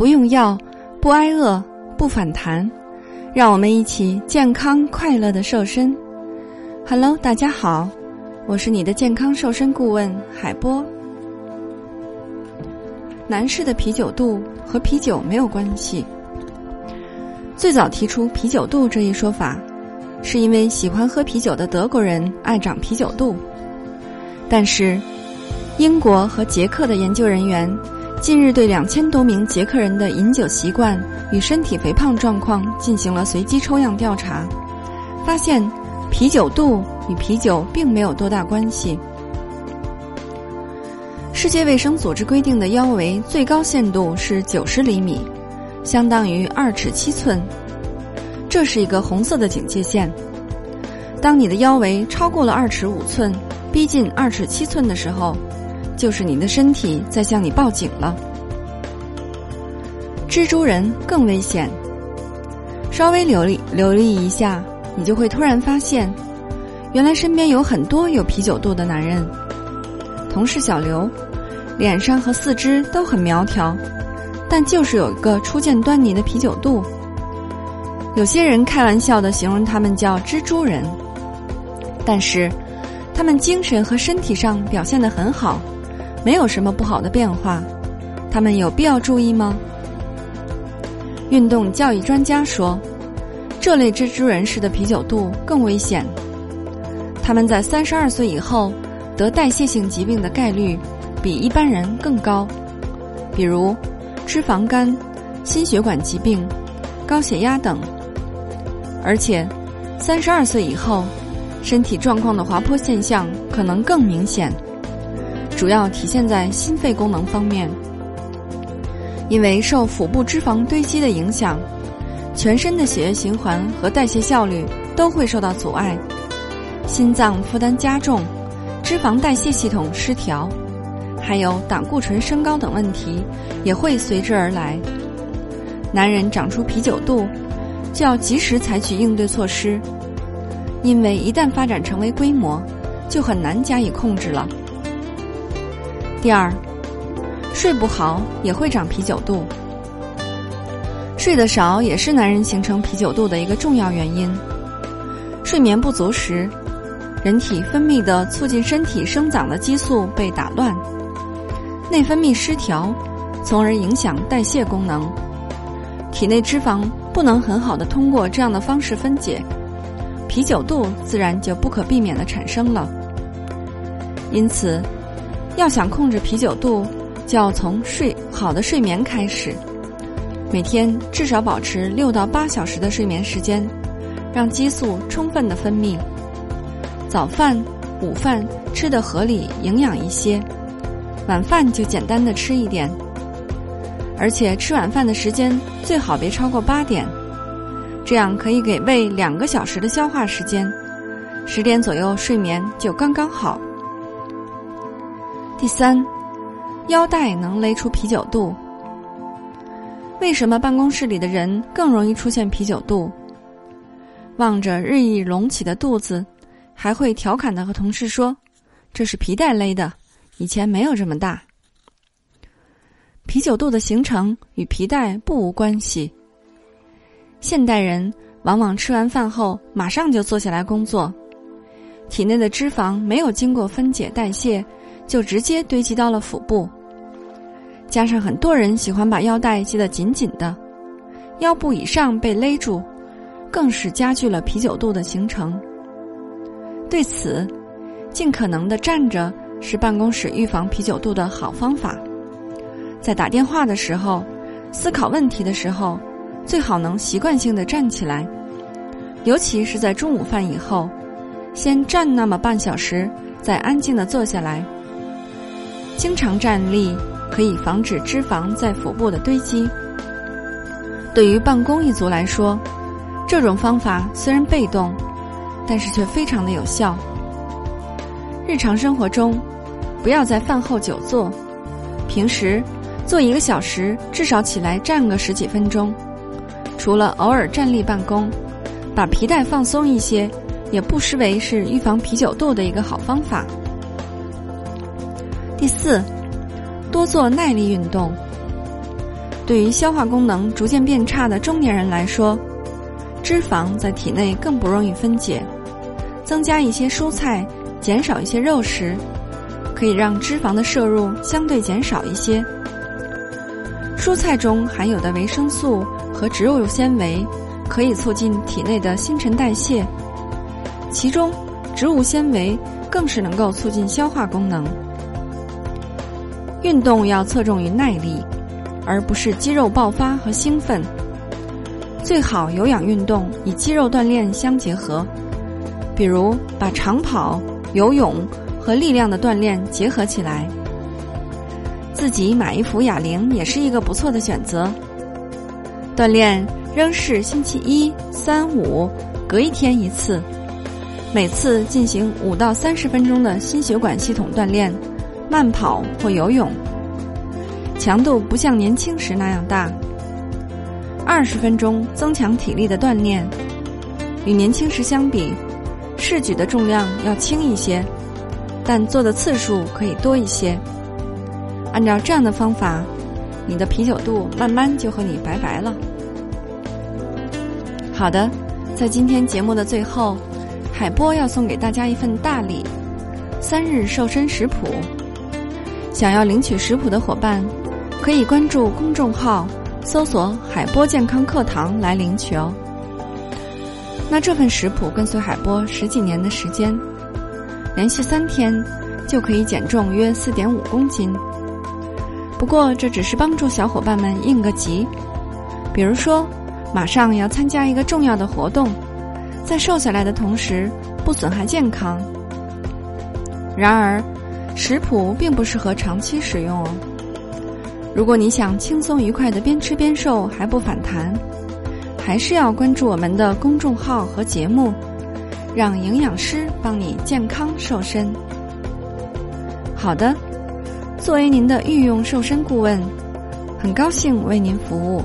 不用药，不挨饿，不反弹，让我们一起健康快乐的瘦身。Hello，大家好，我是你的健康瘦身顾问海波。男士的啤酒肚和啤酒没有关系。最早提出啤酒肚这一说法，是因为喜欢喝啤酒的德国人爱长啤酒肚。但是，英国和捷克的研究人员近日对两千多名捷克人的饮酒习惯与身体肥胖状况进行了随机抽样调查，发现啤酒肚与啤酒并没有多大关系。世界卫生组织规定的腰围最高限度是九十厘米，相当于二尺七寸。这是一个红色的警戒线。当你的腰围超过了二尺五寸，逼近二尺七寸的时候，就是你的身体在向你报警了。蜘蛛人更危险。稍微留意留意一下，你就会突然发现，原来身边有很多有啤酒肚的男人。同事小刘。脸上和四肢都很苗条，但就是有一个初见端倪的啤酒肚。有些人开玩笑的形容他们叫“蜘蛛人”，但是他们精神和身体上表现的很好，没有什么不好的变化。他们有必要注意吗？运动教育专家说，这类蜘蛛人士的啤酒肚更危险。他们在三十二岁以后得代谢性疾病的概率。比一般人更高，比如脂肪肝、心血管疾病、高血压等。而且，三十二岁以后，身体状况的滑坡现象可能更明显，主要体现在心肺功能方面。因为受腹部脂肪堆积的影响，全身的血液循环和代谢效率都会受到阻碍，心脏负担加重，脂肪代谢系统失调。还有胆固醇升高等问题也会随之而来。男人长出啤酒肚，就要及时采取应对措施，因为一旦发展成为规模，就很难加以控制了。第二，睡不好也会长啤酒肚。睡得少也是男人形成啤酒肚的一个重要原因。睡眠不足时，人体分泌的促进身体生长的激素被打乱。内分泌失调，从而影响代谢功能，体内脂肪不能很好的通过这样的方式分解，啤酒肚自然就不可避免的产生了。因此，要想控制啤酒肚，就要从睡好的睡眠开始，每天至少保持六到八小时的睡眠时间，让激素充分的分泌，早饭、午饭吃的合理、营养一些。晚饭就简单的吃一点，而且吃晚饭的时间最好别超过八点，这样可以给胃两个小时的消化时间，十点左右睡眠就刚刚好。第三，腰带能勒出啤酒肚。为什么办公室里的人更容易出现啤酒肚？望着日益隆起的肚子，还会调侃的和同事说：“这是皮带勒的。”以前没有这么大。啤酒肚的形成与皮带不无关系。现代人往往吃完饭后马上就坐下来工作，体内的脂肪没有经过分解代谢，就直接堆积到了腹部。加上很多人喜欢把腰带系得紧紧的，腰部以上被勒住，更是加剧了啤酒肚的形成。对此，尽可能的站着。是办公室预防啤酒肚的好方法。在打电话的时候，思考问题的时候，最好能习惯性的站起来，尤其是在中午饭以后，先站那么半小时，再安静的坐下来。经常站立可以防止脂肪在腹部的堆积。对于办公一族来说，这种方法虽然被动，但是却非常的有效。日常生活中。不要在饭后久坐，平时坐一个小时，至少起来站个十几分钟。除了偶尔站立办公，把皮带放松一些，也不失为是预防啤酒肚的一个好方法。第四，多做耐力运动。对于消化功能逐渐变差的中年人来说，脂肪在体内更不容易分解。增加一些蔬菜，减少一些肉食，可以让脂肪的摄入相对减少一些。蔬菜中含有的维生素和植物纤维可以促进体内的新陈代谢，其中植物纤维更是能够促进消化功能。运动要侧重于耐力，而不是肌肉爆发和兴奋。最好有氧运动以肌肉锻炼相结合。比如把长跑、游泳和力量的锻炼结合起来，自己买一副哑铃也是一个不错的选择。锻炼仍是星期一、三、五隔一天一次，每次进行五到三十分钟的心血管系统锻炼，慢跑或游泳，强度不像年轻时那样大。二十分钟增强体力的锻炼，与年轻时相比。试举的重量要轻一些，但做的次数可以多一些。按照这样的方法，你的啤酒肚慢慢就和你拜拜了。好的，在今天节目的最后，海波要送给大家一份大礼——三日瘦身食谱。想要领取食谱的伙伴，可以关注公众号，搜索“海波健康课堂”来领取哦。那这份食谱跟随海波十几年的时间，连续三天就可以减重约四点五公斤。不过这只是帮助小伙伴们应个急，比如说马上要参加一个重要的活动，在瘦下来的同时不损害健康。然而，食谱并不适合长期使用哦。如果你想轻松愉快的边吃边瘦还不反弹。还是要关注我们的公众号和节目，让营养师帮你健康瘦身。好的，作为您的御用瘦身顾问，很高兴为您服务。